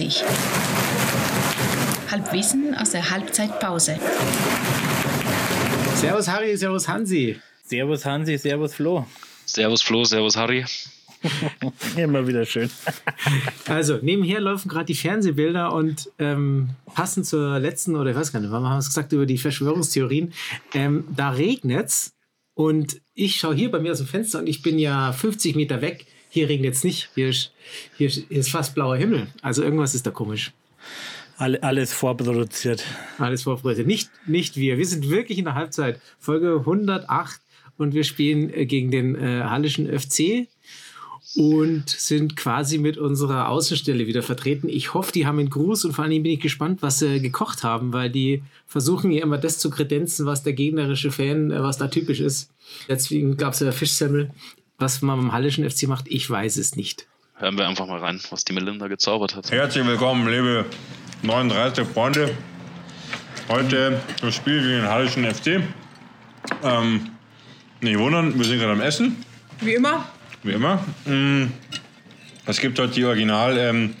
9.30 Halbwissen aus der Halbzeitpause. Servus Harry, Servus Hansi. Servus Hansi, Servus Flo. Servus Flo, Servus Harry. Immer wieder schön. Also, nebenher laufen gerade die Fernsehbilder und ähm, passend zur letzten, oder ich weiß gar nicht, wann haben wir es gesagt über die Verschwörungstheorien, ähm, da regnet's und ich schaue hier bei mir aus dem Fenster und ich bin ja 50 Meter weg. Hier regnet es nicht. Hier ist, hier ist fast blauer Himmel. Also irgendwas ist da komisch. alles vorproduziert. Alles vorproduziert. Nicht, nicht wir. Wir sind wirklich in der Halbzeit. Folge 108 und wir spielen äh, gegen den äh, Hallischen FC und sind quasi mit unserer Außenstelle wieder vertreten. Ich hoffe, die haben einen Gruß und vor allem bin ich gespannt, was sie gekocht haben, weil die versuchen ja immer das zu kredenzen, was der gegnerische Fan, äh, was da typisch ist. Deswegen gab es ja Fischsemmel. Was man beim Hallischen FC macht, ich weiß es nicht. Hören wir einfach mal rein, was die Melinda gezaubert hat. Herzlich willkommen, liebe 39 Freunde. Heute das Spiel gegen den Hallischen FC. Ähm, nicht wundern, wir sind gerade am Essen. Wie immer. Wie immer. Mm, Es gibt heute die Original ähm,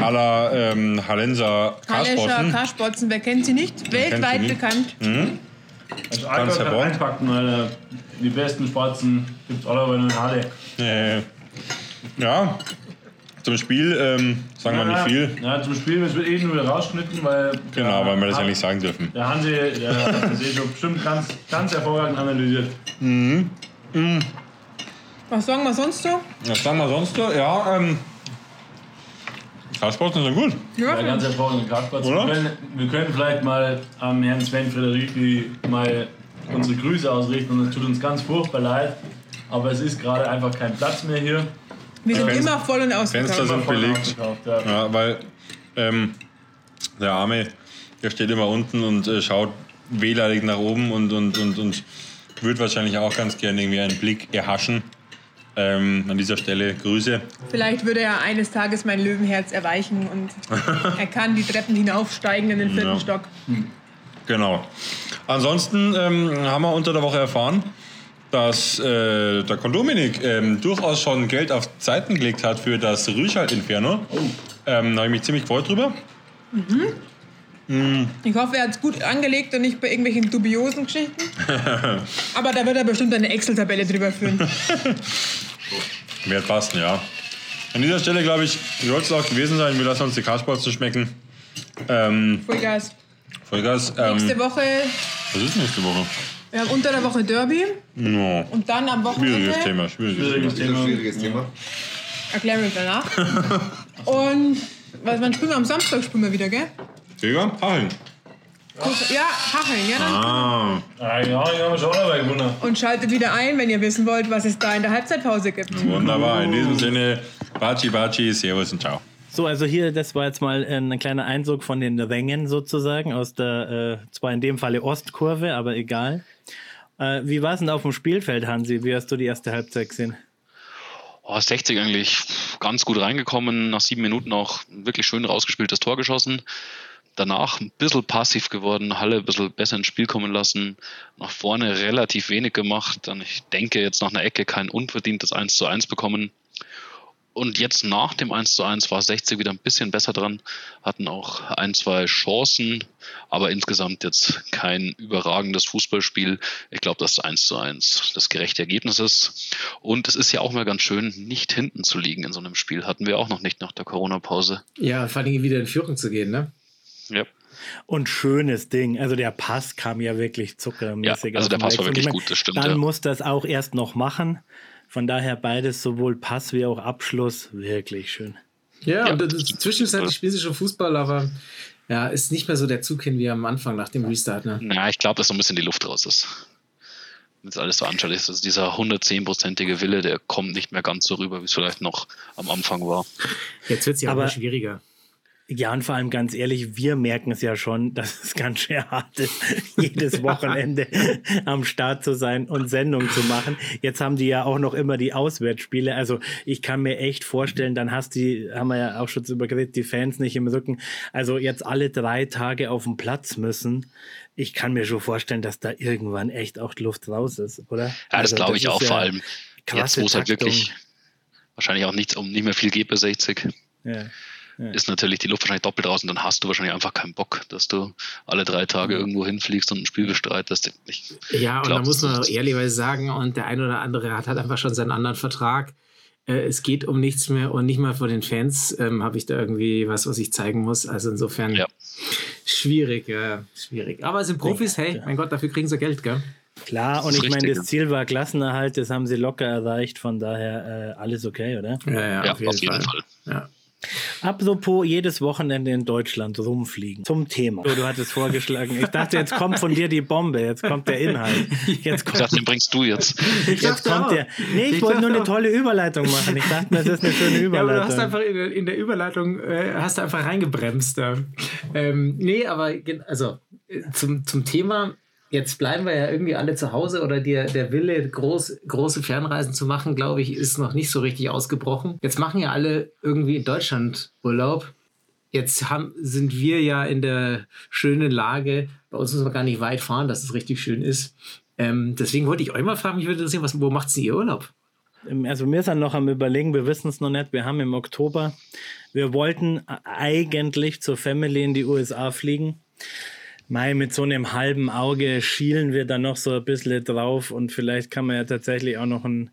aller ähm, Hallenser Hallischer Karspotzen. Karspotzen, wer kennt sie nicht? Kennt Weltweit sie nicht? bekannt. Mhm. Also Ganz einpacken, Alter. Die besten Spatzen gibt's alle bei einer Halle. Äh, ja, zum Spiel ähm, sagen wir nicht viel. Ja, zum Spiel, es wird eh nur wieder rausgeschnitten, weil. Genau, weil wir das ja nicht sagen dürfen. Der Hansi, der hat das eh schon bestimmt ganz, ganz hervorragend analysiert. Mhm. Mhm. Was sagen wir sonst so? Was sagen wir sonst? so? Ja, ähm, Karspotzen sind gut. Ja, ganz hervorragende. Oder? Wir können, wir können vielleicht mal am Herrn Sven Frederiki mal unsere Grüße ausrichten und es tut uns ganz furchtbar leid, aber es ist gerade einfach kein Platz mehr hier. Wir sind Fenster- immer voll und ausverkauft. Fenster sind belegt. ja. Ja, weil ähm, der Arme, der steht immer unten und äh, schaut wehleidig nach oben und, und, und, und würde wahrscheinlich auch ganz gerne irgendwie einen Blick erhaschen. Ähm, an dieser Stelle Grüße. Vielleicht würde er eines Tages mein Löwenherz erweichen und er kann die Treppen hinaufsteigen in den vierten Ja. Stock. Genau. Ansonsten ähm, haben wir unter der Woche erfahren, dass äh, der Kondominik ähm, durchaus schon Geld auf Seiten gelegt hat für das Rüschalt-Inferno. Ähm, da habe ich mich ziemlich gefreut drüber. Ich hoffe, er hat es gut angelegt und nicht bei irgendwelchen dubiosen Geschichten. Aber da wird er bestimmt eine Excel-Tabelle drüber führen. Wird passen, ja. An dieser Stelle, glaube ich, soll es auch gewesen sein. Wir lassen uns die Kartsports schmecken. Ähm, Vollgas. Vollgas. Ähm, Nächste Woche, was ist nächste Woche? wir haben unter der Woche Derby No. und dann am Schwieriges Wochenende Thema, schwieriges Schwieriges Thema. Thema. Schwieriges Thema. erklären wir danach. Und was, wann spielen wir am Samstag spielen wir wieder, gell? Digga, Hacheln. Ja, Hacheln, ja. Dann. Ah, Ah, ja, ich habe schon dabei gewonnen. Und schaltet wieder ein, wenn ihr wissen wollt, was es da in der Halbzeitpause gibt. wunderbar. In diesem Sinne, Baci Baci, Servus und Ciao. So, also hier, das war jetzt mal ein kleiner Eindruck von den Rängen sozusagen aus der, äh, zwar in dem Falle Ostkurve, aber egal. Äh, wie war es denn auf dem Spielfeld, Hansi? Wie hast du die erste Halbzeit gesehen? Oh, 60 eigentlich ganz gut reingekommen, nach sieben Minuten auch wirklich schön rausgespieltes Tor geschossen. Danach ein bisschen passiv geworden, Halle ein bisschen besser ins Spiel kommen lassen, nach vorne relativ wenig gemacht. Dann, ich denke, jetzt nach einer Ecke kein unverdientes 1 zu 1 bekommen. Und jetzt nach dem 1 zu 1 war 60 wieder ein bisschen besser dran, hatten auch ein, zwei Chancen, aber insgesamt jetzt kein überragendes Fußballspiel. Ich glaube, dass 1 zu 1 das gerechte Ergebnis ist. Und es ist ja auch mal ganz schön, nicht hinten zu liegen in so einem Spiel. Hatten wir auch noch nicht nach der Corona-Pause. Ja, vor allem wieder in Führung zu gehen, ne? Ja. Und schönes Ding. Also der Pass kam ja wirklich zuckermäßig. Ja, also der Pass war wirklich Ich mein, gut, das stimmt, Dann ja. muss das auch erst noch machen. Von daher beides, sowohl Pass wie auch Abschluss, wirklich schön. Ja, Ja. und das ist, zwischenzeitlich spielen sie schon Fußball, aber ja, ist nicht mehr so der Zug hin wie am Anfang nach dem Restart, ne? Na, ich glaube, dass so ein bisschen die Luft raus ist. Wenn es alles so anschaut, ist also dieser 110-prozentige Wille, der kommt nicht mehr ganz so rüber, wie es vielleicht noch am Anfang war. Jetzt wird es ja auch Aber- mal schwieriger. Ja, und vor allem ganz ehrlich, wir merken es ja schon, dass es ganz schön hart ist, jedes Wochenende am Start zu sein und Sendung zu machen. Jetzt haben die ja auch noch immer die Auswärtsspiele. Also ich kann mir echt vorstellen, dann hast die, haben wir ja auch schon drüber geredet, die Fans nicht im Rücken. Also jetzt alle drei Tage auf dem Platz müssen. Ich kann mir schon vorstellen, dass da irgendwann echt auch die Luft raus ist, oder? Ja, das Also glaube ich auch, ja vor allem jetzt, es halt Taktung. wirklich wahrscheinlich auch nichts um nicht mehr viel geht bei 60. Ja. Ist natürlich die Luft wahrscheinlich doppelt raus und dann hast du wahrscheinlich einfach keinen Bock, dass du alle drei Tage irgendwo hinfliegst und ein Spiel bestreitest. Ich Ja, und da muss man auch ehrlicherweise sagen, und der eine oder andere hat halt einfach schon seinen anderen Vertrag. Äh, es geht um nichts mehr und nicht mal von den Fans ähm, habe ich da irgendwie was, was ich zeigen muss. Also insofern Ja. schwierig, ja, schwierig. Aber es sind Profis, hey, mein Gott, dafür kriegen sie Geld, gell? Klar, und ich meine, das ja. Ziel war Klassenerhalt, das haben sie locker erreicht, von daher äh, alles okay, oder? Ja, Ja, auf jeden, Fall. Ja. Apropos jedes Wochenende in Deutschland rumfliegen. Zum Thema. So, du hattest vorgeschlagen. Ich dachte, jetzt kommt von dir die Bombe, jetzt kommt der Inhalt. Jetzt Ich kommt, dachte, den bringst du jetzt. Ich jetzt kommt auch. der. Nee, ich, Ich wollte nur dachte eine auch. tolle Überleitung machen. Ich dachte, mir, das ist eine schöne Ja, aber du Überleitung. hast einfach in der, in der Überleitung äh, hast du einfach reingebremst. Da. Ähm, nee, aber also äh, zum, zum Thema, jetzt bleiben wir ja irgendwie alle zu Hause oder der, der Wille, groß, große Fernreisen zu machen, glaube ich, ist noch nicht so richtig ausgebrochen. Jetzt machen ja alle irgendwie in Deutschland Urlaub. Jetzt haben, sind wir ja in der schönen Lage, bei uns müssen wir gar nicht weit fahren, dass es richtig schön ist. Ähm, deswegen wollte ich euch mal fragen, mich würde interessieren, was, wo macht ihr Urlaub? Also wir sind noch am überlegen, wir wissen es noch nicht. Wir haben im Oktober, wir wollten eigentlich zur Family in die USA fliegen. Mai, mit so einem halben Auge schielen wir da noch so ein bisschen drauf und vielleicht kann man ja tatsächlich auch noch ein,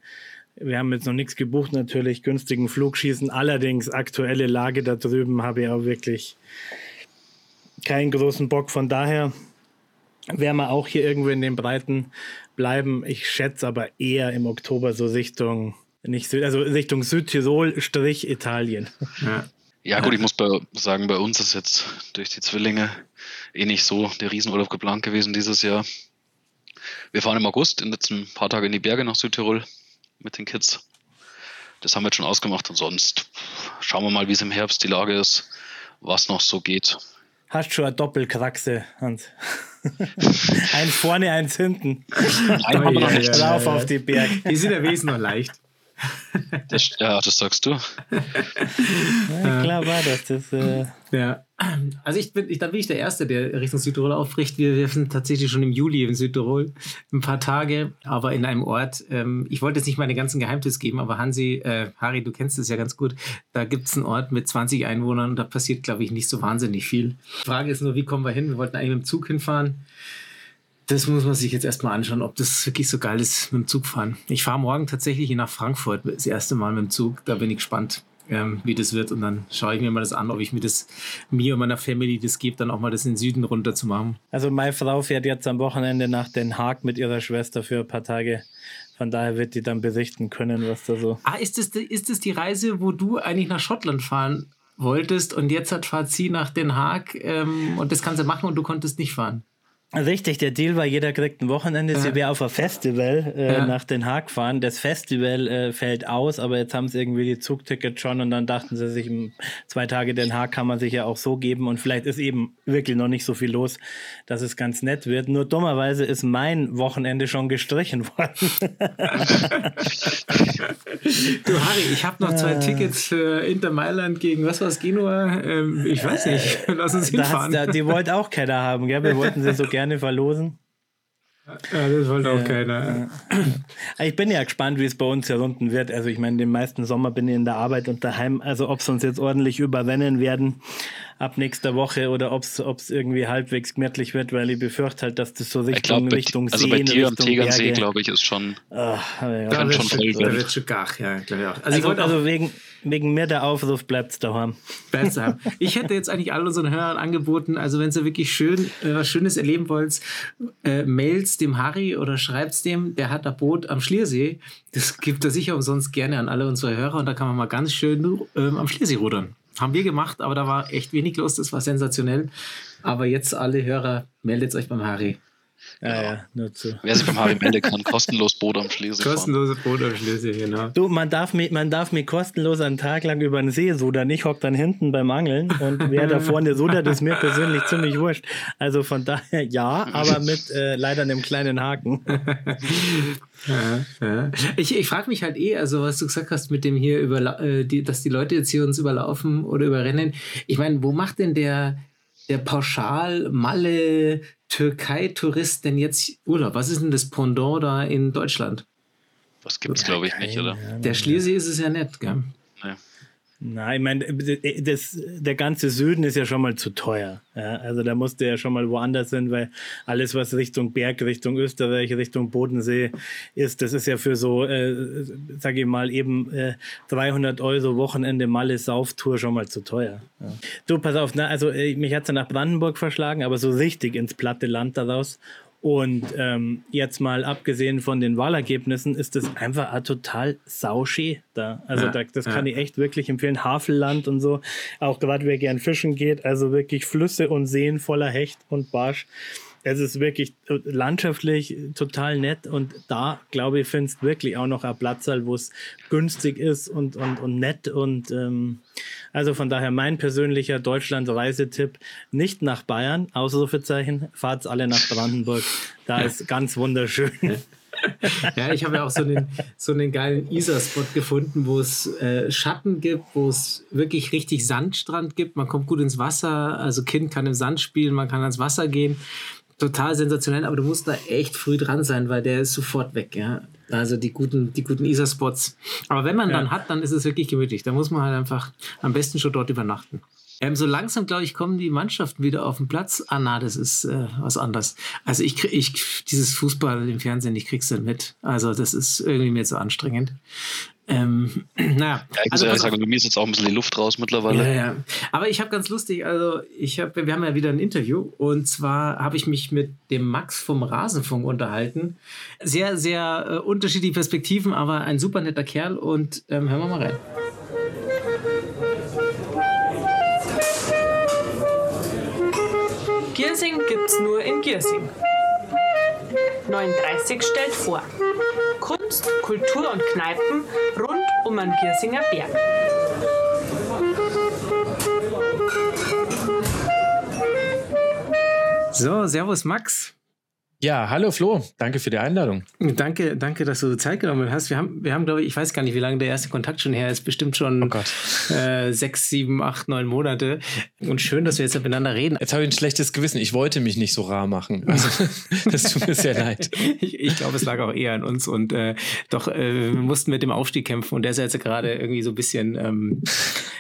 wir haben jetzt noch nichts gebucht, natürlich günstigen Flug schießen. Allerdings aktuelle Lage da drüben habe ich auch wirklich keinen großen Bock. Von daher werden wir auch hier irgendwo in den Breiten bleiben. Ich schätze aber eher im Oktober so Richtung, nicht Süd, also Richtung Südtirol, Strich Italien. Ja. Ja, gut, ich muss bei, sagen, bei uns ist jetzt durch die Zwillinge eh nicht so der Riesenurlaub geplant gewesen dieses Jahr. Wir fahren im August, in letzten paar Tage in die Berge nach Südtirol mit den Kids. Das haben wir jetzt schon ausgemacht und sonst schauen wir mal, wie es im Herbst die Lage ist, was noch so geht. Hast schon eine Doppelkraxe, Hans. eins vorne, eins hinten. Ja, ja. Drauf auf die Berg. Die sind ja wesentlich noch leicht. Das, ja, das sagst du. Ja, klar war das. das äh, Ja, also ich bin, ich, da bin ich der Erste, der Richtung Südtirol aufbricht. Wir, wir sind tatsächlich schon im Juli in Südtirol, ein paar Tage, aber in einem Ort. Ähm, ich wollte jetzt nicht meine ganzen Geheimtipps geben, aber Hansi, äh, Harry, du kennst es ja ganz gut. Da gibt es einen Ort mit 20 Einwohnern und da passiert, glaube ich, nicht so wahnsinnig viel. Die Frage ist nur, wie kommen wir hin? Wir wollten eigentlich mit dem Zug hinfahren. Das muss man sich jetzt erstmal anschauen, ob das wirklich so geil ist mit dem Zug fahren. Ich fahre morgen tatsächlich nach Frankfurt das erste Mal mit dem Zug. Da bin ich gespannt, ähm, wie das wird. Und dann schaue ich mir mal das an, ob ich mir das, mir und meiner Family das gebe, dann auch mal das in den Süden runter zu machen. also meine Frau fährt jetzt am Wochenende nach Den Haag mit ihrer Schwester für ein paar Tage. Von daher wird die dann berichten können, was da so. Ah, ist das, ist das die Reise, wo du eigentlich nach Schottland fahren wolltest und jetzt hat fahrt sie nach Den Haag ähm, und das kann sie machen und du konntest nicht fahren? Richtig, der Deal war, jeder kriegt ein Wochenende. Sie wäre auf ein Festival äh, Ja. nach Den Haag fahren. Das Festival äh, fällt aus, aber jetzt haben sie irgendwie die Zugtickets schon und dann dachten sie sich, m, zwei Tage Den Haag kann man sich ja auch so geben und vielleicht ist eben wirklich noch nicht so viel los, dass es ganz nett wird. Nur dummerweise ist mein Wochenende schon gestrichen worden. Du Harry, ich habe noch zwei Tickets für Inter Mailand gegen was war es, Genua? Ähm, ich weiß nicht. Lass uns Da hinfahren. da, die wollte auch keiner haben, gell? Wir wollten sie so gerne verlosen. ja, das wollte auch keiner. Ich bin ja gespannt, wie es bei uns hier unten wird. Also ich meine, den meisten Sommer bin ich in der Arbeit und daheim. Also ob sie uns jetzt ordentlich überrennen werden ab nächster Woche oder ob es irgendwie halbwegs gemütlich wird, weil ich befürchte halt, dass das so Ich Richtung, glaube, Richtung also Seen, bei dir am Richtung Tegernsee, Berge. glaube ich, ist schon. Ah, ja. Da Kann schon voll da wird schon gach, ja, glaube ich auch. Also, ich Also, wollte auch also wegen, wegen mir der Aufruf bleibt's daheim. Beste haben. Ich hätte jetzt eigentlich all unseren Hörern angeboten, also wenn ihr wirklich schön äh, was Schönes erleben wollt, äh, mailt's dem Harry oder schreibt's dem, der hat ein Boot am Schliersee. Das gibt er sicher umsonst gerne an alle unsere Hörer und da kann man mal ganz schön ähm, am Schliersee rudern. Haben wir gemacht, aber da war echt wenig los, das war sensationell. Aber jetzt alle Hörer, meldet euch beim Harry. Ja, ja, nur zu. Wer sich beim Harry melden kann, kostenlos Boot am Schleswig fahren. Kostenloses Boot am Schliersee, genau. Du, man darf mich, man darf mich kostenlos einen Tag lang über den See sudern. Ich hock dann hinten beim Angeln und wer da vorne sudert, ist mir persönlich ziemlich wurscht. Also von daher ja, aber mit äh, leider einem kleinen Haken. Ja, ja. Ich, ich frage mich halt eh, also was du gesagt hast mit dem hier, über, äh, die, dass die Leute jetzt hier uns überlaufen oder überrennen. Ich meine, wo macht denn der, der pauschal Malle Türkei-Tourist denn jetzt Urlaub? Was ist denn das Pendant da in Deutschland? Das gibt es, glaube ich, nicht, oder? Der Schliersee ist es ja nicht, gell? Nein, ich meine, das, der ganze Süden ist ja schon mal zu teuer. Ja, also da musste ja schon mal woanders hin, weil alles, was Richtung Berg, Richtung Österreich, Richtung Bodensee ist, das ist ja für so, äh, sage ich mal, eben äh, 300 Euro Wochenende Malle Sauftour schon mal zu teuer. Ja. Du, pass auf, na, also äh, mich hat es ja nach Brandenburg verschlagen, aber so richtig ins platte Land daraus. Und ähm, jetzt mal abgesehen von den Wahlergebnissen ist es einfach ein total sauschee da. Also ja, da, das ja. kann ich echt wirklich empfehlen. Havelland und so, auch gerade wer gern fischen geht, also wirklich Flüsse und Seen voller Hecht und Barsch es ist wirklich landschaftlich total nett und da, glaube ich, findest wirklich auch noch ein Platz, wo es günstig ist und, und, und nett und ähm, also von daher mein persönlicher Deutschland-Reisetipp, nicht nach Bayern, Ausrufezeichen, fahrt alle nach Brandenburg, da ist ganz wunderschön. ja, ich habe ja auch so einen, so einen geilen Isar-Spot gefunden, wo es äh, Schatten gibt, wo es wirklich richtig Sandstrand gibt. Man kommt gut ins Wasser, also Kind kann im Sand spielen, man kann ans Wasser gehen total sensationell, aber du musst da echt früh dran sein, weil der ist sofort weg, ja. Also die guten, die guten ISA-Spots. Aber wenn man ja. dann hat, dann ist es wirklich gemütlich. Da muss man halt einfach am besten schon dort übernachten. Ähm, so langsam, glaube ich, kommen die Mannschaften wieder auf den Platz. Ah, na, das ist äh, was anderes. Also ich krieg, ich, dieses Fußball im Fernsehen, ich krieg's dann mit. Also das ist irgendwie mir zu anstrengend. Ähm, naja. Ja, ich muss also, ehrlich sagen, bei mir ist jetzt auch ein bisschen die Luft raus mittlerweile. Ja, ja. Aber ich habe ganz lustig, also ich habe, wir haben ja wieder ein Interview und zwar habe ich mich mit dem Max vom Rasenfunk unterhalten. Sehr, sehr äh, unterschiedliche Perspektiven, aber ein super netter Kerl und ähm, hören wir mal rein. Giersing gibt's nur in Giersing. 39 stellt vor. Kunst, Kultur und Kneipen rund um den Giersinger Berg. So, Servus Max. Ja, hallo Flo, danke für die Einladung. Danke, danke, dass du Zeit genommen hast. Wir haben, wir haben, glaube ich, ich weiß gar nicht, wie lange der erste Kontakt schon her ist, bestimmt schon oh äh, sechs, sieben, acht, neun Monate. Und schön, dass wir jetzt miteinander reden. Jetzt habe ich ein schlechtes Gewissen. Ich wollte mich nicht so rar machen. Also, das tut mir sehr leid. Ich, ich glaube, es lag auch eher an uns und äh, doch, äh, wir mussten mit dem Aufstieg kämpfen und der ist jetzt gerade irgendwie so ein bisschen, ähm,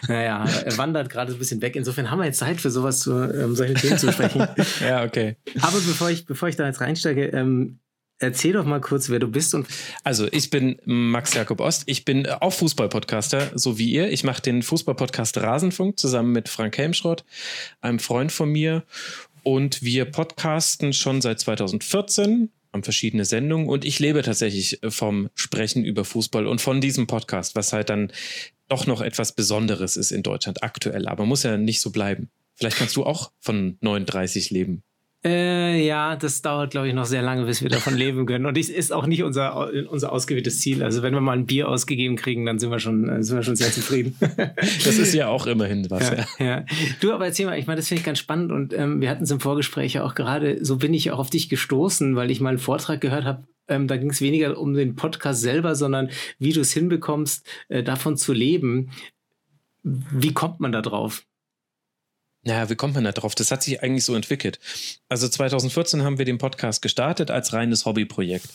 naja, er wandert gerade so ein bisschen weg. Insofern haben wir jetzt Zeit für sowas zu, ähm, solchen Themen zu sprechen. ja, okay. Aber bevor ich, bevor ich da jetzt rein einsteige, ähm, erzähl doch mal kurz, wer du bist. Und also, ich bin Max Jakob Ost. Ich bin auch Fußballpodcaster, so wie ihr. Ich mache den Fußballpodcast Rasenfunk zusammen mit Frank Helmschrott, einem Freund von mir. Und wir podcasten schon seit 2014 haben verschiedene Sendungen und ich lebe tatsächlich vom Sprechen über Fußball und von diesem Podcast, was halt dann doch noch etwas Besonderes ist in Deutschland aktuell. Aber muss ja nicht so bleiben. Vielleicht kannst du auch von 39 leben. Äh, ja, das dauert, glaube ich, noch sehr lange, bis wir davon leben können. Und das ist auch nicht unser, unser ausgewähltes Ziel. Also wenn wir mal ein Bier ausgegeben kriegen, dann sind wir schon, äh, sind wir schon sehr zufrieden. das ist ja auch immerhin was. Ja, ja. ja. Du, aber erzähl mal, ich meine, das finde ich ganz spannend. Und ähm, wir hatten es im Vorgespräch ja auch gerade, so bin ich auch auf dich gestoßen, weil ich mal einen Vortrag gehört habe, ähm, da ging es weniger um den Podcast selber, sondern wie du es hinbekommst, äh, davon zu leben. Wie kommt man da drauf? Naja, wie kommt man da drauf? Das hat sich eigentlich so entwickelt. Also 2014 haben wir den Podcast gestartet als reines Hobbyprojekt.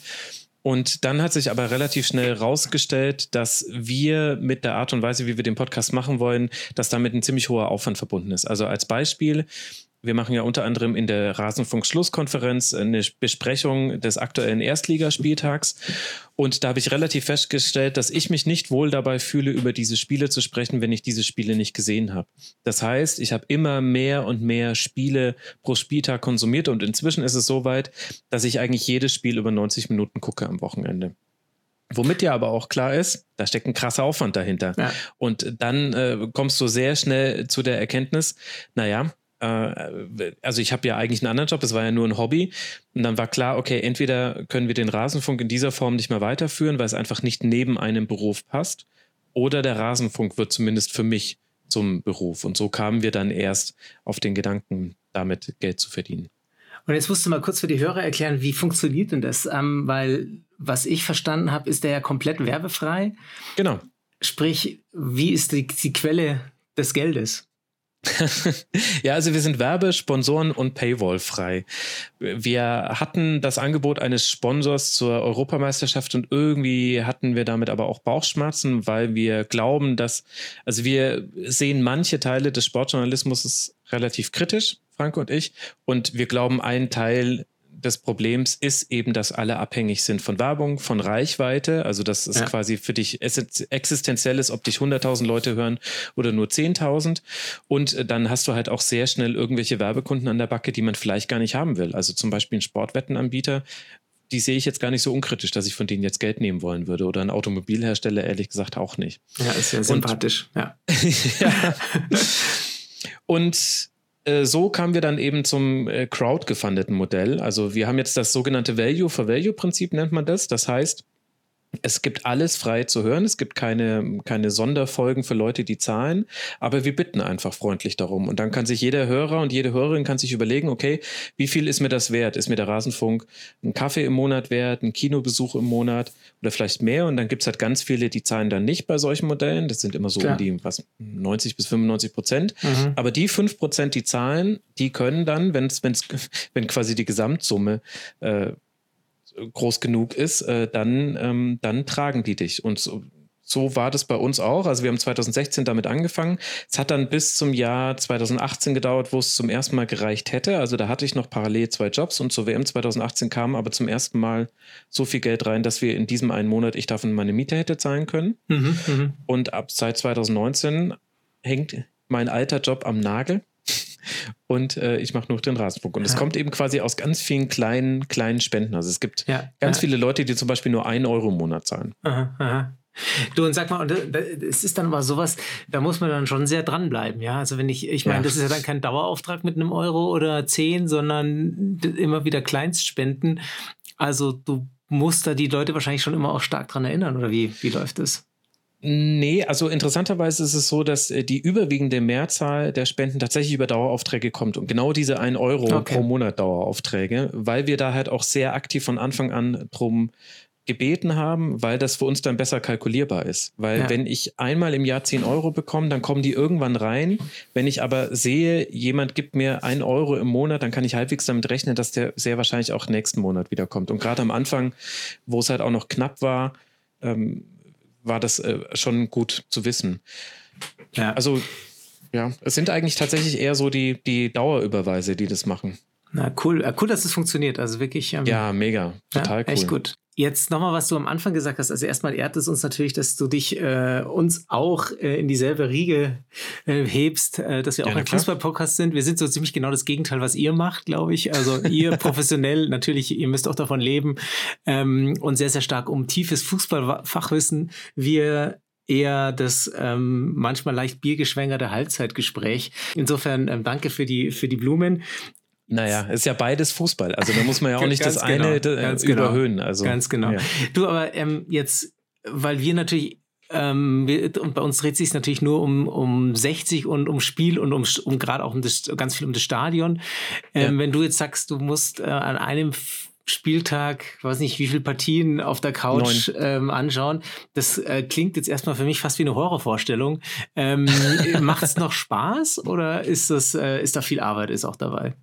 Und dann hat sich aber relativ schnell rausgestellt, dass wir mit der Art und Weise, wie wir den Podcast machen wollen, dass damit ein ziemlich hoher Aufwand verbunden ist. Also als Beispiel, wir machen ja unter anderem in der Rasenfunk-Schlusskonferenz eine Besprechung des aktuellen Erstligaspieltags. Und da habe ich relativ festgestellt, dass ich mich nicht wohl dabei fühle, über diese Spiele zu sprechen, wenn ich diese Spiele nicht gesehen habe. Das heißt, ich habe immer mehr und mehr Spiele pro Spieltag konsumiert und inzwischen ist es so weit, dass ich eigentlich jedes Spiel über 90 Minuten gucke am Wochenende. Womit ja aber auch klar ist, da steckt ein krasser Aufwand dahinter. Ja. Und dann äh, kommst du sehr schnell zu der Erkenntnis, naja, also ich habe ja eigentlich einen anderen Job, das war ja nur ein Hobby. Und dann war klar, okay, entweder können wir den Rasenfunk in dieser Form nicht mehr weiterführen, weil es einfach nicht neben einem Beruf passt, oder der Rasenfunk wird zumindest für mich zum Beruf. Und so kamen wir dann erst auf den Gedanken, damit Geld zu verdienen. Und jetzt musst du mal kurz für die Hörer erklären, wie funktioniert denn das? Ähm, weil was ich verstanden habe, ist der ja komplett werbefrei. Genau. Sprich, wie ist die, die Quelle des Geldes? ja, also wir sind Werbe-, Sponsoren- und Paywall-frei. Wir hatten das Angebot eines Sponsors zur Europameisterschaft und irgendwie hatten wir damit aber auch Bauchschmerzen, weil wir glauben, dass, also wir sehen manche Teile des Sportjournalismus relativ kritisch, Frank und ich, und wir glauben, ein Teil des Problems ist eben, dass alle abhängig sind von Werbung, von Reichweite. Also das ist Ja. quasi für dich existenziell ist, ob dich 100.000 Leute hören oder nur 10.000. Und äh, dann hast du halt auch sehr schnell irgendwelche Werbekunden an der Backe, die man vielleicht gar nicht haben will. Also zum Beispiel ein Sportwettenanbieter. Die sehe ich jetzt gar nicht so unkritisch, dass ich von denen jetzt Geld nehmen wollen würde. Oder ein Automobilhersteller ehrlich gesagt auch nicht. Ja, ist sehr sympathisch. Ja. ja. Und so kamen wir dann eben zum äh, crowd-gefundeten Modell. Also wir haben jetzt das sogenannte Value-for-Value-Prinzip, nennt man das. Das heißt, es gibt alles frei zu hören. Es gibt keine, keine Sonderfolgen für Leute, die zahlen. Aber wir bitten einfach freundlich darum. Und dann kann sich jeder Hörer und jede Hörerin kann sich überlegen, okay, wie viel ist mir das wert? Ist mir der Rasenfunk ein Kaffee im Monat wert, ein Kinobesuch im Monat oder vielleicht mehr? Und dann gibt es halt ganz viele, die zahlen dann nicht bei solchen Modellen. Das sind immer so Klar. um die was, 90 bis 95 Prozent. Mhm. Aber die 5 Prozent, die zahlen, die können dann, wenn's, wenn's, wenn quasi die Gesamtsumme äh, groß genug ist, äh, dann, ähm, dann tragen die dich. Und so, so war das bei uns auch. Also wir haben 2016 damit angefangen. Es hat dann bis zum Jahr 2018 gedauert, wo es zum ersten Mal gereicht hätte. Also da hatte ich noch parallel zwei Jobs und zur WM 2018 kam aber zum ersten Mal so viel Geld rein, dass wir in diesem einen Monat ich davon meine Miete hätte zahlen können. Mhm, mhm. Und ab seit 2019 hängt mein alter Job am Nagel. Und äh, ich mache nur den Rasenfunk. Und es Ja. kommt eben quasi aus ganz vielen kleinen, kleinen Spenden. Also es gibt Ja, ganz ja. viele Leute, die zum Beispiel nur einen Euro im Monat zahlen. Aha, aha. Du und sag mal, da- es ist dann aber sowas, da muss man dann schon sehr dranbleiben, ja. Also wenn ich, ich meine, Ja. das ist ja dann kein Dauerauftrag mit einem Euro oder zehn, sondern immer wieder Kleinstspenden. Also du musst da die Leute wahrscheinlich schon immer auch stark dran erinnern, oder wie, wie läuft das? Nee, also interessanterweise ist es so, dass äh, die überwiegende Mehrzahl der Spenden tatsächlich über Daueraufträge kommt. Und genau diese 1 Euro Okay. pro Monat Daueraufträge, weil wir da halt auch sehr aktiv von Anfang an drum gebeten haben, weil das für uns dann besser kalkulierbar ist. Weil Ja. wenn ich einmal im Jahr 10 Euro bekomme, dann kommen die irgendwann rein. Wenn ich aber sehe, jemand gibt mir 1 Euro im Monat, dann kann ich halbwegs damit rechnen, dass der sehr wahrscheinlich auch nächsten Monat wiederkommt. Und gerade am Anfang, wo es halt auch noch knapp war, ähm, war das äh, schon gut zu wissen. Ja. Also ja, es sind eigentlich tatsächlich eher so die, die Dauerüberweise, die das machen. Na cool, cool, dass das funktioniert. Also wirklich. ähm, Ja, mega. Total ja, cool. Echt gut. Jetzt nochmal, was du am Anfang gesagt hast. Also erstmal ehrt es uns natürlich, dass du dich äh, uns auch äh, in dieselbe Riege äh, hebst, äh, dass wir auch ein. Fußball-Podcast sind. Wir sind so ziemlich genau das Gegenteil, was ihr macht, glaube ich. Also ihr professionell, natürlich, ihr müsst auch davon leben ähm, und sehr, sehr stark um tiefes Fußballfachwissen. Wir eher das ähm, manchmal leicht biergeschwängerte Halbzeitgespräch. Insofern ähm, danke für die, für die Blumen. Naja, ist ja beides Fußball. Also da muss man ja auch nicht das eine genau, äh, ganz genau. überhöhen. Also, Ganz genau. Ja. Du, aber ähm, jetzt, weil wir natürlich, ähm, wir, und bei uns dreht sich natürlich nur um, um 60 und um Spiel und um, um gerade auch um das, ganz viel um das Stadion. Ähm, Ja. Wenn du jetzt sagst, du musst äh, an einem Spieltag, weiß nicht, wie viele Partien auf der Couch ähm, anschauen. Das äh, klingt jetzt erstmal für mich fast wie eine Horrorvorstellung. Ähm, Macht es noch Spaß oder ist das, äh, ist da viel Arbeit ist auch dabei?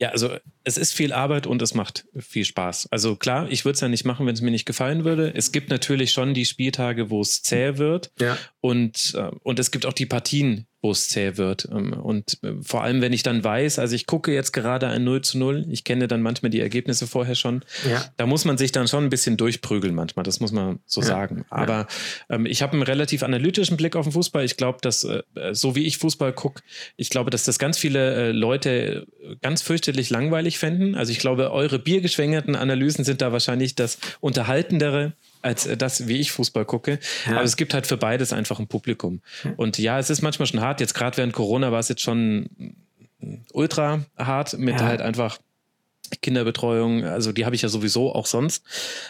Ja, also es ist viel Arbeit und es macht viel Spaß. Also klar, ich würde es ja nicht machen, wenn es mir nicht gefallen würde. Es gibt natürlich schon die Spieltage, wo es zäh wird. Ja. Und, äh, und es gibt auch die Partien, wo es zäh wird. Ähm, Und äh, vor allem, wenn ich dann weiß, also ich gucke jetzt gerade ein 0 zu 0, ich kenne dann manchmal die Ergebnisse vorher schon. Ja. Da muss man sich dann schon ein bisschen durchprügeln manchmal, das muss man so Ja. sagen. Aber ähm, ich habe einen relativ analytischen Blick auf den Fußball. Ich glaube, dass, äh, so wie ich Fußball gucke, ich glaube, dass das ganz viele äh, Leute äh, ganz fürchterlich langweilig fänden. Also ich glaube, eure biergeschwängerten Analysen sind da wahrscheinlich das Unterhaltendere als äh, das, wie ich Fußball gucke. Ja. Aber es gibt halt für beides einfach ein Publikum. Und ja, es ist manchmal schon hart. Jetzt gerade während Corona war es jetzt schon ultra hart mit Ja. halt einfach Kinderbetreuung, also die habe ich ja sowieso auch sonst.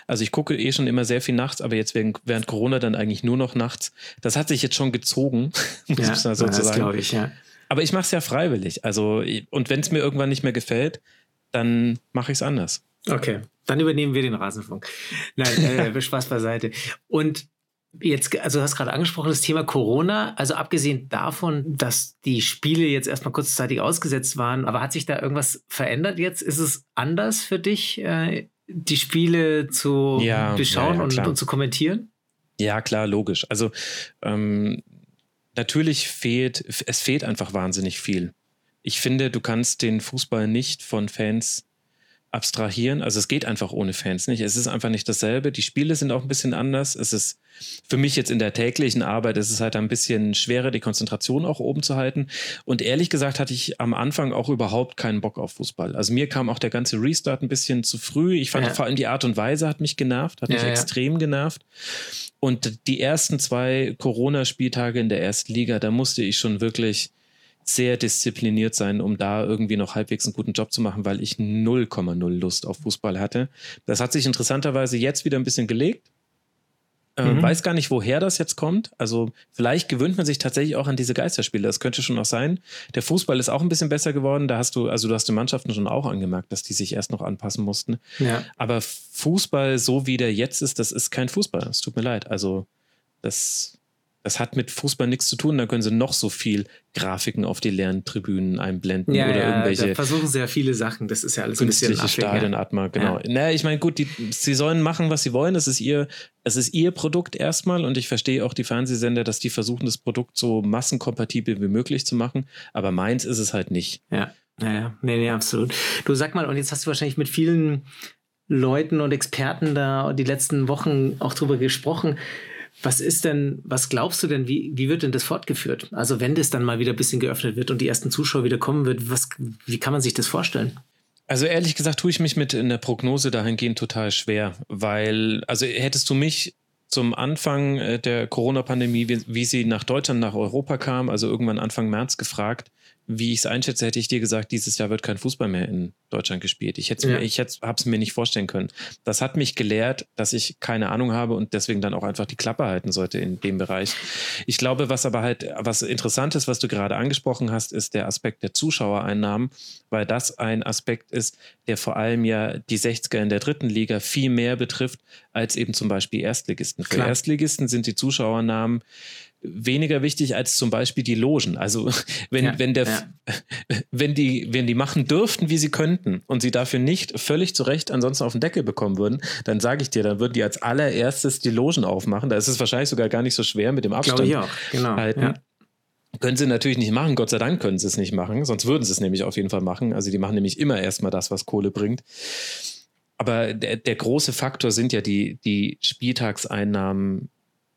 Also ich gucke eh schon immer sehr viel nachts, aber jetzt während, während Corona dann eigentlich nur noch nachts. Das hat sich jetzt schon gezogen, muss Ja, ich mal das sozusagen. glaube ich, ja. Aber ich mache es ja freiwillig. Also, und wenn es mir irgendwann nicht mehr gefällt, dann mache ich es anders. Okay, dann übernehmen wir den Rasenfunk. Nein, äh, Spaß beiseite. Und Jetzt, also du hast gerade angesprochen, das Thema Corona. Also abgesehen davon, dass die Spiele jetzt erstmal kurzzeitig ausgesetzt waren, aber hat sich da irgendwas verändert jetzt? Ist es anders für dich, äh, die Spiele zu Ja, beschauen ja, ja, und, und zu kommentieren? Ja, klar, logisch. Also ähm, natürlich fehlt, es fehlt einfach wahnsinnig viel. Ich finde, du kannst den Fußball nicht von Fans abstrahieren. Also es geht einfach ohne Fans nicht. Es ist einfach nicht dasselbe. Die Spiele sind auch ein bisschen anders. Es ist für mich jetzt in der täglichen Arbeit, es ist halt ein bisschen schwerer, die Konzentration auch oben zu halten. Und ehrlich gesagt hatte ich am Anfang auch überhaupt keinen Bock auf Fußball. Also mir kam auch der ganze Restart ein bisschen zu früh. Ich fand Ja. vor allem die Art und Weise hat mich genervt, hat mich Ja, ja. extrem genervt. Und die ersten zwei Corona-Spieltage in der ersten Liga, da musste ich schon wirklich sehr diszipliniert sein, um da irgendwie noch halbwegs einen guten Job zu machen, weil ich 0,0 Lust auf Fußball hatte. Das hat sich interessanterweise jetzt wieder ein bisschen gelegt. Äh, Mhm. Weiß gar nicht, woher das jetzt kommt. Also vielleicht gewöhnt man sich tatsächlich auch an diese Geisterspiele. Das könnte schon auch sein. Der Fußball ist auch ein bisschen besser geworden. Da hast du, also du hast den Mannschaften schon auch angemerkt, dass die sich erst noch anpassen mussten. Ja. Aber Fußball, so wie der jetzt ist, das ist kein Fußball. Es tut mir leid. Also, das, das hat mit Fußball nichts zu tun. Da können sie noch so viel Grafiken auf die leeren Tribünen einblenden Ja, oder ja, da irgendwelche versuchen sie ja viele Sachen. Das ist ja alles ein bisschen affig, ja. Stadionatma, genau. Ja. Naja, ich meine, gut, die, sie sollen machen, was sie wollen. Das ist ihr, es ist ihr Produkt erstmal und ich verstehe auch die Fernsehsender, dass die versuchen, das Produkt so massenkompatibel wie möglich zu machen. Aber meins ist es halt nicht. Ja, ja, ja. Nee, nee, absolut. Du sag mal, und jetzt hast du wahrscheinlich mit vielen Leuten und Experten da die letzten Wochen auch drüber gesprochen. Was ist denn, was glaubst du denn, wie, wie wird denn das fortgeführt? Also wenn das dann mal wieder ein bisschen geöffnet wird und die ersten Zuschauer wieder kommen wird, was, wie kann man sich das vorstellen? Also ehrlich gesagt tue ich mich mit in der Prognose dahingehend total schwer, weil, also hättest du mich zum Anfang äh, der Corona-Pandemie, wie, wie sie nach Deutschland, nach Europa kam, also irgendwann Anfang März gefragt, wie ich es einschätze, hätte ich dir gesagt, dieses Jahr wird kein Fußball mehr in Deutschland gespielt. Ich hätte Ja. mir, ich habe es mir nicht vorstellen können. Das hat mich gelehrt, dass ich keine Ahnung habe und deswegen dann auch einfach die Klappe halten sollte in dem Bereich. Ich glaube, was aber halt, was interessant ist, was du gerade angesprochen hast, ist der Aspekt der Zuschauereinnahmen, weil das ein Aspekt ist, der vor allem ja die 60er in der dritten Liga viel mehr betrifft als eben zum Beispiel Erstligisten. Für Klar. Erstligisten sind die Zuschauernahmen weniger wichtig als zum Beispiel die Logen. Also wenn, Ja, wenn, der, ja. wenn, die, wenn die machen dürften, wie sie könnten und sie dafür nicht völlig zu Recht ansonsten auf den Deckel bekommen würden, dann sage ich dir, dann würden die als allererstes die Logen aufmachen. Da ist es wahrscheinlich sogar gar nicht so schwer mit dem Abstand Glaube ich auch, genau. halten. Ja. Können sie natürlich nicht machen, Gott sei Dank können sie es nicht machen, sonst würden sie es nämlich auf jeden Fall machen. Also die machen nämlich immer erstmal das, was Kohle bringt. Aber der, der große Faktor sind ja die, die Spieltagseinnahmen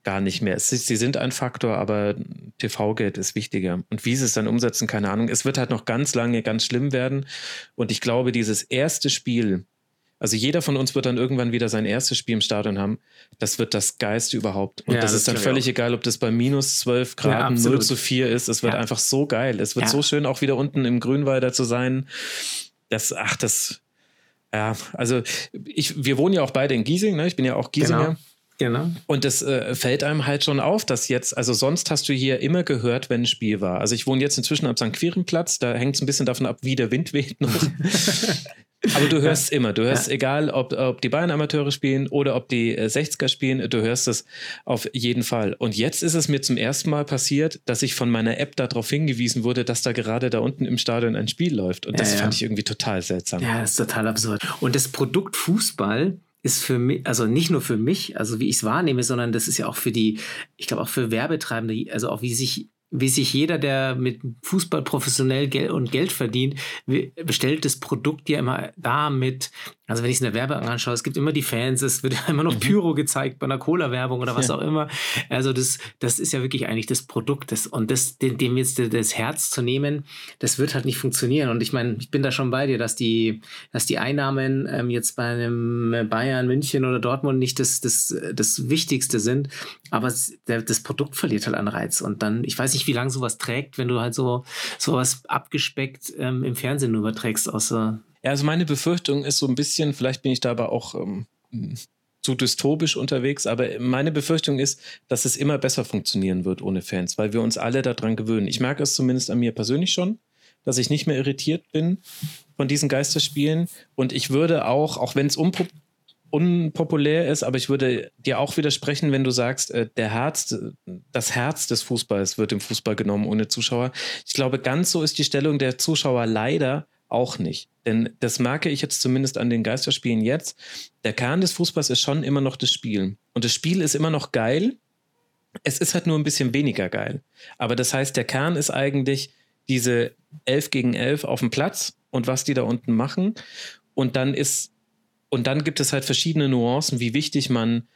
gar nicht mehr. Es ist, sie sind ein Faktor, aber TV-Geld ist wichtiger. Und wie sie es dann umsetzen, keine Ahnung. Es wird halt noch ganz lange ganz schlimm werden. Und ich glaube, dieses erste Spiel, also jeder von uns wird dann irgendwann wieder sein erstes Spiel im Stadion haben. Das wird das Geiste überhaupt. Und Ja, das, das ist dann völlig egal, ob das bei minus 12 Grad Ja, 0 absolut. zu 4 ist. Es wird Ja. einfach so geil. Es wird Ja. so schön, auch wieder unten im Grünwalder zu sein. Das, ach, das, ja, also ich, wir wohnen ja auch beide in Giesing, ne? Ich bin ja auch Giesinger. Genau. Genau. Und das äh, fällt einem halt schon auf, dass jetzt, also sonst hast du hier immer gehört, wenn ein Spiel war. Also ich wohne jetzt inzwischen am St. Quierenplatz, da hängt es ein bisschen davon ab, wie der Wind weht noch. Aber du hörst immer, du hörst, egal ob, ob die Bayern-Amateure spielen oder ob die äh, 60er spielen, du hörst es auf jeden Fall. Und jetzt ist es mir zum ersten Mal passiert, dass ich von meiner App darauf hingewiesen wurde, dass da gerade da unten im Stadion ein Spiel läuft. Und Ja, das ja. fand ich irgendwie total seltsam. Ja, das ist total absurd. Und das Produkt Fußball ist für mich, also nicht nur für mich, also wie ich es wahrnehme, sondern das ist ja auch für die, ich glaube auch für Werbetreibende, also auch wie sich wie sich jeder, der mit Fußball professionell Geld und Geld verdient, bestellt das Produkt ja immer da mit. Also wenn ich es in der Werbung anschaue, es gibt immer die Fans, es wird immer noch Pyro gezeigt bei einer Cola-Werbung oder was Ja. auch immer. Also das, das ist ja wirklich eigentlich das Produkt. Das, und das, dem, jetzt das Herz zu nehmen, das wird halt nicht funktionieren. Und ich meine, ich bin da schon bei dir, dass die, dass die Einnahmen ähm, jetzt bei einem Bayern, München oder Dortmund nicht das, das, das Wichtigste sind. Aber das Produkt verliert halt an Reiz. Und dann, ich weiß nicht, wie lange sowas trägt, wenn du halt so sowas abgespeckt ähm, im Fernsehen überträgst, außer Ja, also meine Befürchtung ist so ein bisschen, vielleicht bin ich da aber auch ähm, zu dystopisch unterwegs, aber meine Befürchtung ist, dass es immer besser funktionieren wird ohne Fans, weil wir uns alle daran gewöhnen. Ich merke es zumindest an mir persönlich schon, dass ich nicht mehr irritiert bin von diesen Geisterspielen und ich würde auch, auch wenn es unpopulär ist, aber ich würde dir auch widersprechen, wenn du sagst, äh, der Herz, das Herz des Fußballs wird im Fußball genommen ohne Zuschauer. Ich glaube, ganz so ist die Stellung der Zuschauer leider auch nicht. Denn das merke ich jetzt zumindest an den Geisterspielen jetzt. Der Kern des Fußballs ist schon immer noch das Spiel. Und das Spiel ist immer noch geil. Es ist halt nur ein bisschen weniger geil. Aber das heißt, der Kern ist eigentlich diese 11 gegen 11 auf dem Platz und was die da unten machen. Und dann ist, und dann gibt es halt verschiedene Nuancen, wie wichtig man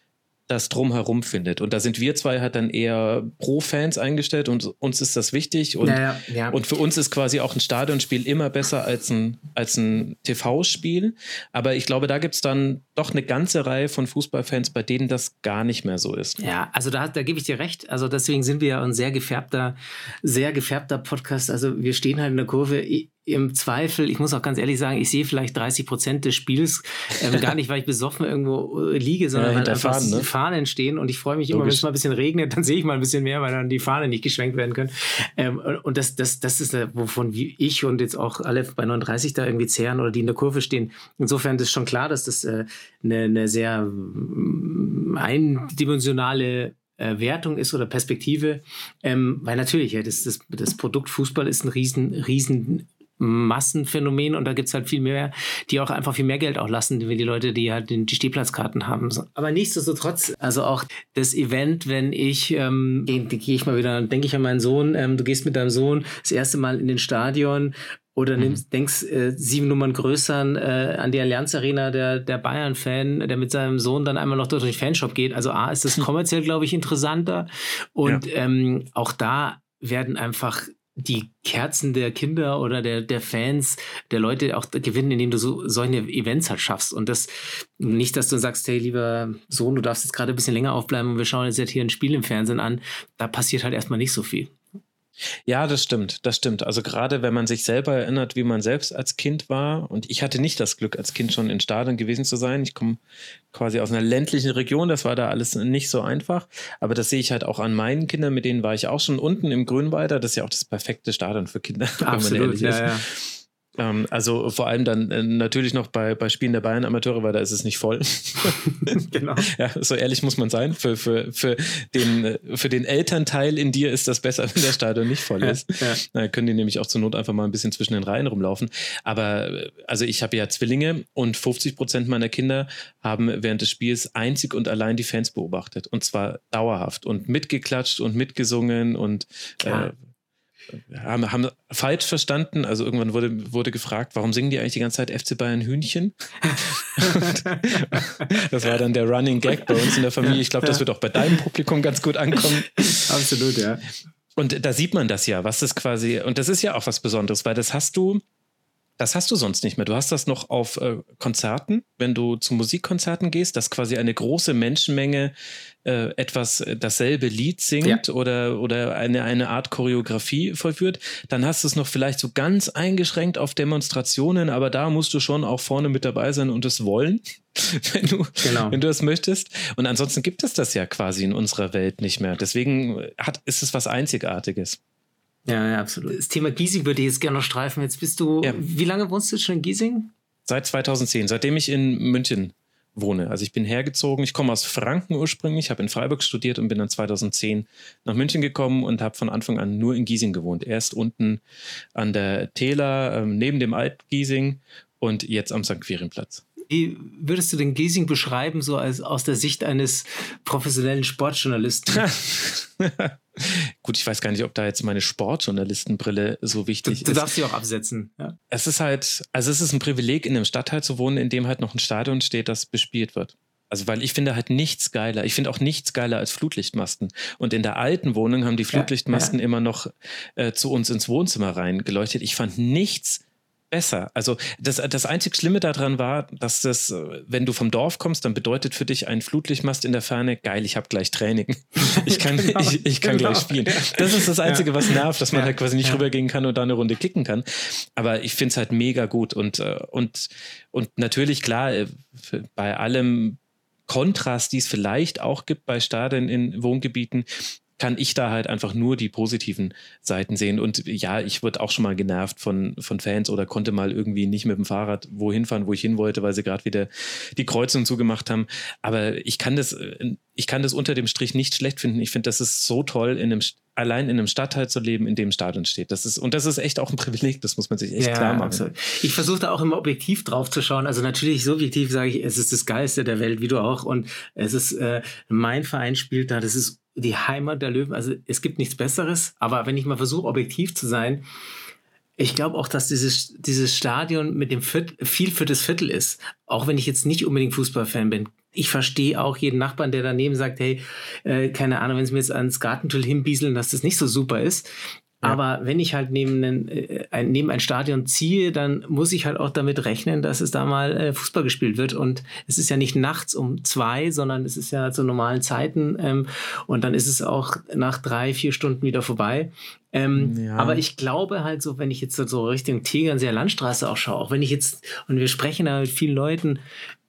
das drumherum findet. Und da sind wir zwei halt dann eher pro Fans eingestellt und uns ist das wichtig. Und, Naja, ja. und für uns ist quasi auch ein Stadionspiel immer besser als ein, als ein TV-Spiel. Aber ich glaube, da gibt es dann doch eine ganze Reihe von Fußballfans, bei denen das gar nicht mehr so ist. Ja, also da, da gebe ich dir recht. Also deswegen sind wir ja ein sehr gefärbter, sehr gefärbter Podcast. Also wir stehen halt in der Kurve. Im Zweifel, ich muss auch ganz ehrlich sagen, ich sehe vielleicht 30 Prozent des Spiels ähm, gar nicht, weil ich besoffen irgendwo äh, liege, sondern Ja, hinter einfach Fahnen, ne? Fahnen stehen. Und ich freue mich immer, wenn es mal ein bisschen regnet, dann sehe ich mal ein bisschen mehr, weil dann die Fahnen nicht geschwenkt werden können. Ähm, und- das, das, das ist, äh, wovon ich und jetzt auch alle bei 39 da irgendwie zehren oder die in der Kurve stehen. Insofern ist schon klar, dass das äh, eine, eine sehr mm, eindimensionale äh, Wertung ist oder Perspektive, ähm, weil natürlich, ja, das, das, das Produkt Fußball ist ein riesen, riesen Massenphänomen und da gibt es halt viel mehr, die auch einfach viel mehr Geld auch lassen, wie die Leute, die halt die Stehplatzkarten haben. Aber nichtsdestotrotz, also auch das Event, wenn ich, ähm, gehe geh ich mal wieder, denke ich an meinen Sohn, ähm, du gehst mit deinem Sohn das erste Mal in den Stadion oder nimmst, denkst äh, sieben Nummern größer äh, an die Allianz Arena, der, der Bayern-Fan, der mit seinem Sohn dann einmal noch durch den Fanshop geht. Also A, ist das kommerziell, glaube ich, interessanter. Und ähm, auch da werden einfach die Kerzen der Kinder oder der, der Fans, der Leute auch gewinnen, indem du so solche Events halt schaffst. Und das nicht, dass du sagst, hey, lieber Sohn, du darfst jetzt gerade ein bisschen länger aufbleiben und wir schauen jetzt hier ein Spiel im Fernsehen an. Da passiert halt erstmal nicht so viel. Ja, das stimmt, das stimmt. Also gerade wenn man sich selber erinnert, wie man selbst als Kind war, und ich hatte nicht das Glück, als Kind schon in Stadion gewesen zu sein. Ich komme quasi aus einer ländlichen Region, das war da alles nicht so einfach. Aber das sehe ich halt auch an meinen Kindern, mit denen war ich auch schon unten im Grünwalder. Das ist ja auch das perfekte Stadion für Kinder, wenn man ehrlich ist. ja. Ähm, also vor allem dann äh, natürlich noch bei, bei Spielen der Bayern-Amateure, weil da ist es nicht voll. genau. Ja, so ehrlich muss man sein. Für, für, für, den, äh, für den Elternteil in dir ist das besser, wenn der Stadion nicht voll ist. Ja. Da können die nämlich auch zur Not einfach mal ein bisschen zwischen den Reihen rumlaufen. Aber äh, also ich habe ja Zwillinge und 50 Prozent meiner Kinder haben während des Spiels einzig und allein die Fans beobachtet. Und zwar dauerhaft und mitgeklatscht und mitgesungen und Ja. äh, haben, haben falsch verstanden. Also irgendwann wurde, wurde gefragt, warum singen die eigentlich die ganze Zeit FC Bayern Hühnchen? das war dann der Running Gag bei uns in der Familie. Ich glaube, das wird auch bei deinem Publikum ganz gut ankommen. Absolut, ja. Und da sieht man das ja, was das quasi, und das ist ja auch was Besonderes, weil das hast du, das hast du sonst nicht mehr. Du hast das noch auf äh, Konzerten, wenn du zu Musikkonzerten gehst, dass quasi eine große Menschenmenge äh, etwas, äh, dasselbe Lied singt oder, oder eine, eine Art Choreografie vollführt. Dann hast du es noch vielleicht so ganz eingeschränkt auf Demonstrationen, aber da musst du schon auch vorne mit dabei sein und es wollen, wenn du, Genau. wenn du es möchtest. Und ansonsten gibt es das ja quasi in unserer Welt nicht mehr. Deswegen hat, ist es was Einzigartiges. Ja, ja, absolut. Das Thema Giesing würde ich jetzt gerne noch streifen. Jetzt bist du, Ja. wie lange wohnst du jetzt schon in Giesing? Seit 2010, seitdem ich in München wohne. Also ich bin hergezogen. Ich komme aus Franken ursprünglich, habe in Freiburg studiert und bin dann 2010 nach München gekommen und habe von Anfang an nur in Giesing gewohnt. Erst unten an der Täler, ähm, neben dem Alt-Giesing und jetzt am St. Quirienplatz. Wie würdest du den Giesing beschreiben, so als aus der Sicht eines professionellen Sportjournalisten? Gut, ich weiß gar nicht, ob da jetzt meine Sportjournalistenbrille so Du, wichtig du ist. darfst sie auch absetzen. Ja. es ist halt, also es ist ein Privileg, in einem Stadtteil zu wohnen, in dem halt noch ein Stadion steht, das bespielt wird. Also, weil ich finde halt nichts geiler. Ich finde auch nichts geiler als Flutlichtmasten. Und in der alten Wohnung haben die Flutlichtmasten immer noch äh, zu uns ins Wohnzimmer rein geleuchtet. Ich fand nichts besser. Also das, das einzig Schlimme daran war, dass das, äh, wenn du vom Dorf kommst, dann bedeutet für dich ein Flutlichtmast in der Ferne, geil, ich habe gleich Training. Ich kann, Genau, ich, ich kann genau. gleich spielen. Das ist das Einzige, was nervt, dass man Ja, halt quasi nicht ja. rübergehen kann und da eine Runde kicken kann. Aber ich finde es halt mega gut. Und, äh, und, und natürlich, klar, äh, bei allem Kontrast, die es vielleicht auch gibt bei Stadien in Wohngebieten, kann ich da halt einfach nur die positiven Seiten sehen. Und ja, ich wurde auch schon mal genervt von, von Fans oder konnte mal irgendwie nicht mit dem Fahrrad wohin fahren, wo ich hin wollte, weil sie gerade wieder die Kreuzung zugemacht haben. Aber ich kann das, ich kann das unter dem Strich nicht schlecht finden. Ich finde, das ist so toll, in einem, allein in einem Stadtteil zu leben, in dem Stadion steht. Das ist, und das ist echt auch ein Privileg, das muss man sich echt Ja, klar machen. absolut. Ich versuche da auch immer objektiv drauf zu schauen. Also natürlich subjektiv sage ich, es ist das Geilste der Welt, wie du auch. Und es ist, äh, mein Verein spielt da, das ist die Heimat der Löwen. Also es gibt nichts Besseres. Aber wenn ich mal versuche, objektiv zu sein, ich glaube auch, dass dieses, dieses Stadion mit dem Viertel, viel für das Viertel ist. Auch wenn ich jetzt nicht unbedingt Fußballfan bin. Ich verstehe auch jeden Nachbarn, der daneben sagt, hey, äh, keine Ahnung, wenn sie mir jetzt ans Gartentull hinbieseln, dass das nicht so super ist. Aber wenn ich halt neben, einen, äh, ein, neben ein Stadion ziehe, dann muss ich halt auch damit rechnen, dass es da mal äh, Fußball gespielt wird. Und es ist ja nicht nachts um zwei, sondern es ist ja zu normalen Zeiten. Ähm, und dann ist es auch nach drei, vier Stunden wieder vorbei. Ähm, Ja. Aber ich glaube halt so, wenn ich jetzt so Richtung Tegernseer Landstraße auch schaue, auch wenn ich jetzt, und wir sprechen da mit vielen Leuten,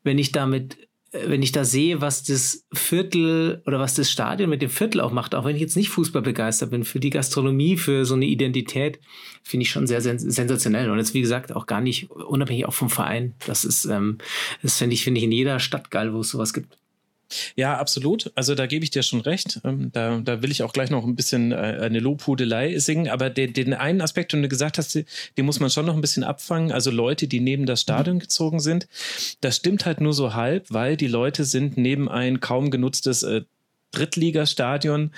wenn ich damit wenn ich da sehe, was das Viertel oder was das Stadion mit dem Viertel auch macht, auch wenn ich jetzt nicht Fußball begeistert bin, für die Gastronomie, für so eine Identität, finde ich schon sehr sens sensationell. Und jetzt, wie gesagt, auch gar nicht unabhängig auch vom Verein. Das ist, ähm, das finde ich, finde ich in jeder Stadt geil, wo es sowas gibt. Ja, absolut. Also da gebe ich dir schon recht. Ähm, Da, da will ich auch gleich noch ein bisschen äh, eine Lobhudelei singen. Aber den, den einen Aspekt, den du gesagt hast, den muss man schon noch ein bisschen abfangen. Also Leute, die neben das Stadion gezogen sind, das stimmt halt nur so halb, weil die Leute sind neben ein kaum genutztes äh, Drittligastadion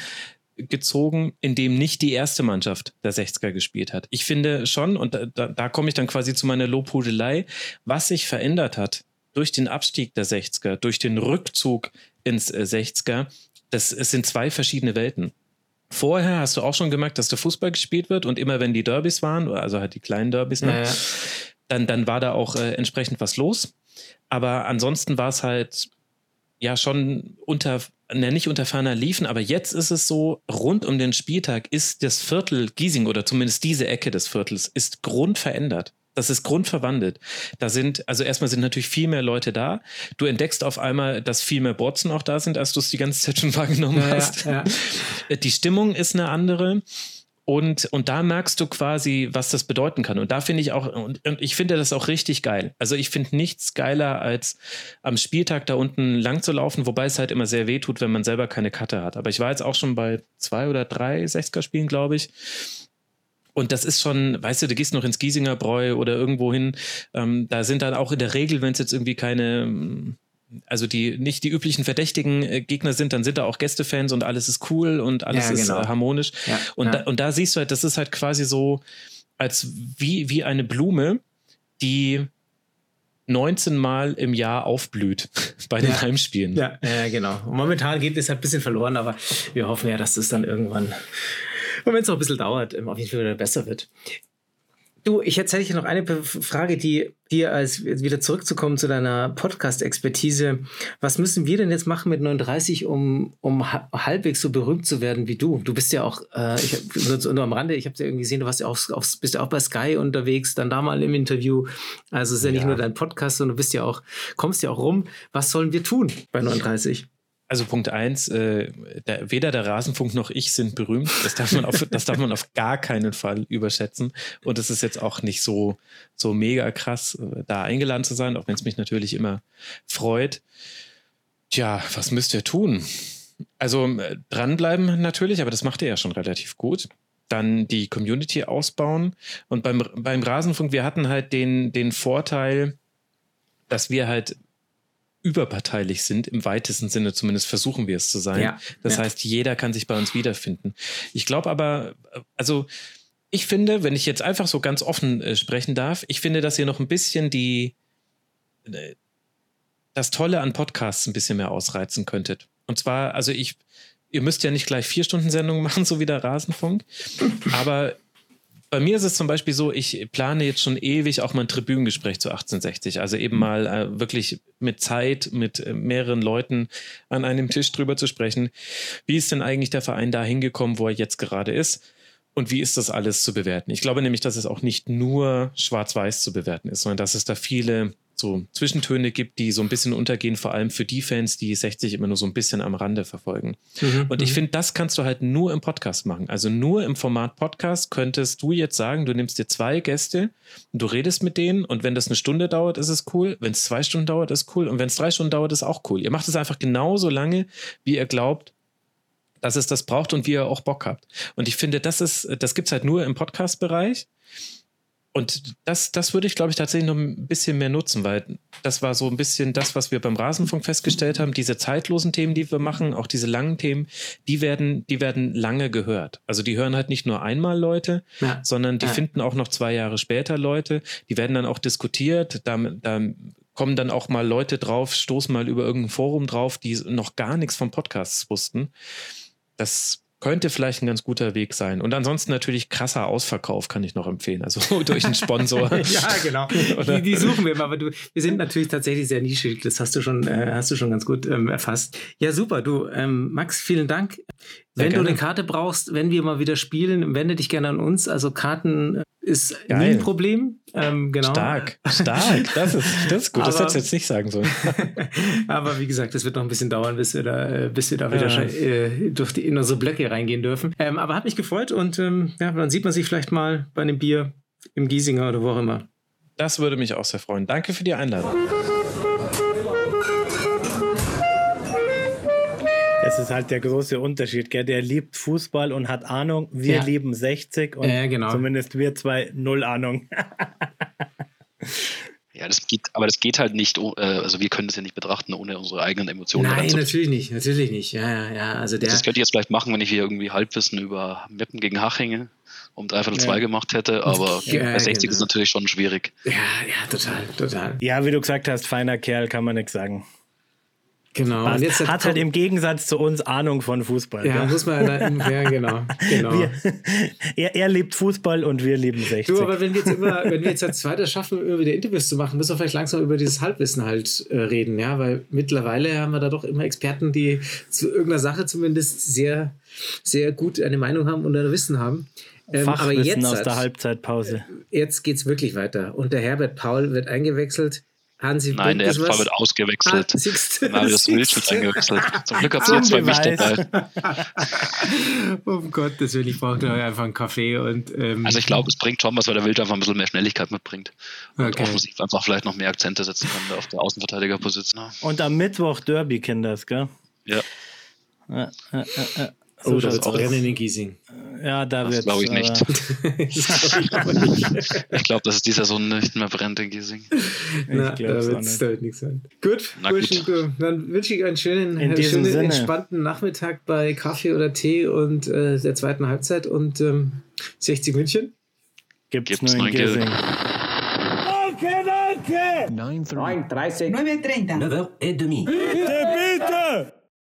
gezogen, in dem nicht die erste Mannschaft der 60er gespielt hat. Ich finde schon, und da, da, da komme ich dann quasi zu meiner Lobhudelei, was sich verändert hat durch den Abstieg der 60er, durch den Rückzug ins äh, 60er, das es sind zwei verschiedene Welten. Vorher hast du auch schon gemerkt, dass der Fußball gespielt wird und immer wenn die Derbys waren, also halt die kleinen Derbys, ne, Ja, ja. dann, dann war da auch äh, entsprechend was los. Aber ansonsten war es halt ja schon unter, ne, nicht unter ferner Liefen, aber jetzt ist es so, rund um den Spieltag ist das Viertel Giesing oder zumindest diese Ecke des Viertels ist grundverändert. Das ist grundverwandelt. Da sind, also erstmal sind natürlich viel mehr Leute da. Du entdeckst auf einmal, dass viel mehr Botzen auch da sind, als du es die ganze Zeit schon wahrgenommen Ja, ja, hast. ja. Die Stimmung ist eine andere. Und, und da merkst du quasi, was das bedeuten kann. Und da finde ich auch, und, und ich finde das auch richtig geil. Also ich finde nichts geiler, als am Spieltag da unten lang zu laufen, wobei es halt immer sehr weh tut, wenn man selber keine Karte hat. Aber ich war jetzt auch schon bei zwei oder drei 60er-Spielen, glaube ich. Und das ist schon, weißt du, du gehst noch ins Giesinger Bräu oder irgendwo hin. Ähm, da sind dann auch in der Regel, wenn es jetzt irgendwie keine, ähm, also die nicht die üblichen verdächtigen äh, Gegner sind, dann sind da auch Gästefans und alles ist cool und alles Ja, ist genau. äh, harmonisch. Ja, und, ja. Da, und da siehst du halt, das ist halt quasi so, als wie, wie eine Blume, die 19 Mal im Jahr aufblüht bei den Ja. Heimspielen. Ja, ja, genau. Und momentan geht es halt ein bisschen verloren, aber wir hoffen ja, dass das dann irgendwann, und wenn es noch ein bisschen dauert, ähm, auf jeden Fall wieder besser wird. Du, ich erzähle dir noch eine Frage, die dir als wieder zurückzukommen zu deiner Podcast-Expertise. Was müssen wir denn jetzt machen mit 39, um, um ha- halbwegs so berühmt zu werden wie du? Du bist ja auch, äh, ich hab, nur, nur am Rande, ich habe ja irgendwie gesehen, du warst ja auch, auf, bist ja auch bei Sky unterwegs, dann da mal im Interview. Also es ist ja, nicht Ja. nur dein Podcast, sondern du bist ja auch, kommst ja auch rum. Was sollen wir tun bei 39? Also Punkt eins, äh, der, weder der Rasenfunk noch ich sind berühmt. Das darf man auf, das darf man auf gar keinen Fall überschätzen. Und es ist jetzt auch nicht so, so mega krass, äh, da eingeladen zu sein, auch wenn es mich natürlich immer freut. Tja, was müsst ihr tun? Also äh, dranbleiben natürlich, aber das macht ihr ja schon relativ gut. Dann die Community ausbauen. Und beim, beim Rasenfunk, wir hatten halt den, den Vorteil, dass wir halt überparteilich sind, im weitesten Sinne zumindest versuchen wir es zu sein. Ja, das ja. heißt, jeder kann sich bei uns wiederfinden. Ich glaube aber, also ich finde, wenn ich jetzt einfach so ganz offen äh, sprechen darf, ich finde, dass ihr noch ein bisschen die äh, das Tolle an Podcasts ein bisschen mehr ausreizen könntet. Und zwar, also ich, ihr müsst ja nicht gleich vier Stunden Sendungen machen, so wie der Rasenfunk, aber bei mir ist es zum Beispiel so, ich plane jetzt schon ewig auch mal ein Tribünengespräch zu 1860. Also eben mal äh, wirklich mit Zeit, mit äh, mehreren Leuten an einem Tisch drüber zu sprechen. Wie ist denn eigentlich der Verein da hingekommen, wo er jetzt gerade ist? Und wie ist das alles zu bewerten? Ich glaube nämlich, dass es auch nicht nur schwarz-weiß zu bewerten ist, sondern dass es da viele so Zwischentöne gibt, die so ein bisschen untergehen, vor allem für die Fans, die 60 immer nur so ein bisschen am Rande verfolgen. Mhm, Und ich finde, das kannst du halt nur im Podcast machen. Also nur im Format Podcast könntest du jetzt sagen, du nimmst dir zwei Gäste und du redest mit denen und wenn das eine Stunde dauert, ist es cool. Wenn es zwei Stunden dauert, ist cool. Und wenn es drei Stunden dauert, ist auch cool. Ihr macht es einfach genauso lange, wie ihr glaubt, dass es das braucht und wie ihr auch Bock habt. Und ich finde, das ist, das gibt's halt nur im Podcast-Bereich. Und das, das würde ich, glaube ich, tatsächlich noch ein bisschen mehr nutzen, weil das war so ein bisschen das, was wir beim Rasenfunk festgestellt haben. Diese zeitlosen Themen, die wir machen, auch diese langen Themen, die werden, die werden lange gehört. Also die hören halt nicht nur einmal Leute, Ja. sondern die Ja. finden auch noch zwei Jahre später Leute. Die werden dann auch diskutiert. Da, da kommen dann auch mal Leute drauf, stoßen mal über irgendein Forum drauf, die noch gar nichts vom Podcast wussten. Das könnte vielleicht ein ganz guter Weg sein. Und ansonsten natürlich krasser Ausverkauf kann ich noch empfehlen. Also durch einen Sponsor. ja, genau. Die, die suchen wir immer, aber du, wir sind natürlich tatsächlich sehr nischig. Das hast du schon, äh, hast du schon ganz gut ähm, erfasst. Ja, super. Du, ähm, Max, vielen Dank. Sehr wenn gerne. du eine Karte brauchst, wenn wir mal wieder spielen, wende dich gerne an uns. Also Karten äh, ist nie Geil. ein Problem. Ähm, genau. Stark, stark. Das ist, das ist gut. das Aber- hättest du jetzt nicht sagen sollen. Aber wie gesagt, das wird noch ein bisschen dauern, bis wir da, äh, bis wir da wieder Ja. äh, durch die, in unsere Blöcke reingehen dürfen. Ähm, aber hat mich gefreut und ähm, ja, dann sieht man sich vielleicht mal bei einem Bier im Giesinger oder wo auch immer. Das würde mich auch sehr freuen. Danke für die Einladung. Das ist halt der große Unterschied, gell? Der liebt Fußball und hat Ahnung. Wir Ja. lieben 60 und Ja, genau. zumindest wir zwei null Ahnung. Ja, das geht, aber das geht halt nicht, äh, also wir können das ja nicht betrachten, ohne unsere eigenen Emotionen Nein, natürlich nicht, natürlich nicht. Ja, ja, ja. Also der. Das könnte ich jetzt vielleicht machen, wenn ich hier irgendwie Halbwissen über Meppen gegen Haching um dreiviertel Ja. zwei gemacht hätte, aber Ja, bei 60 genau. ist natürlich schon schwierig. ja, ja, total, total. Ja, wie du gesagt hast, feiner Kerl, kann man nichts sagen. Genau. Und jetzt hat halt im Gegensatz zu uns Ahnung von Fußball. Ja, gell? muss man da, ja, genau. genau. Wir, er, er liebt Fußball und wir lieben 60. Du, aber wenn wir jetzt immer, wenn wir jetzt als weiter schaffen, immer wieder Interviews zu machen, müssen wir vielleicht langsam über dieses Halbwissen halt äh, reden, ja, weil mittlerweile haben wir da doch immer Experten, die zu irgendeiner Sache zumindest sehr, sehr gut eine Meinung haben und ein Wissen haben. Ähm, aber Fachwissen jetzt, aus der Halbzeitpause. jetzt geht's wirklich weiter. Und der Herbert Paul wird eingewechselt. Hansi Nein, der Benkes Fall was? wird ausgewechselt. Ah, Marius Milch wird eingewechselt. Zum Glück habt Zum ihr zwei mich dabei. um Gottes Willen, ich brauche da einfach einen Kaffee und ähm, Also ich glaube, es bringt schon was, weil der Wild einfach ein bisschen mehr Schnelligkeit mitbringt. Und Okay. offensiv einfach vielleicht noch mehr Akzente setzen kann auf der Außenverteidigerposition. Und am Mittwoch Derby, Kinders, gell? Ja, Äh, äh, äh, äh. oh, So das aus. Rennen in Giesing. Ja, da das wird glaube ich nicht. das glaub ich nicht. Ich glaube, dass es dieser Saison nicht mehr brennt in Giesing. Na, glaub's da auch wird nicht. da wird nichts sein. Gut, Na Burschen, du, dann wünsche ich einen schönen, äh, schönen entspannten Nachmittag bei Kaffee oder Tee und äh, der zweiten Halbzeit und ähm, 60 München. Gibt's, Gibt's nur in Giesing. 9h30. 9h30. 9h30. 9h30. 9h30. et demi. Bitte, bitte!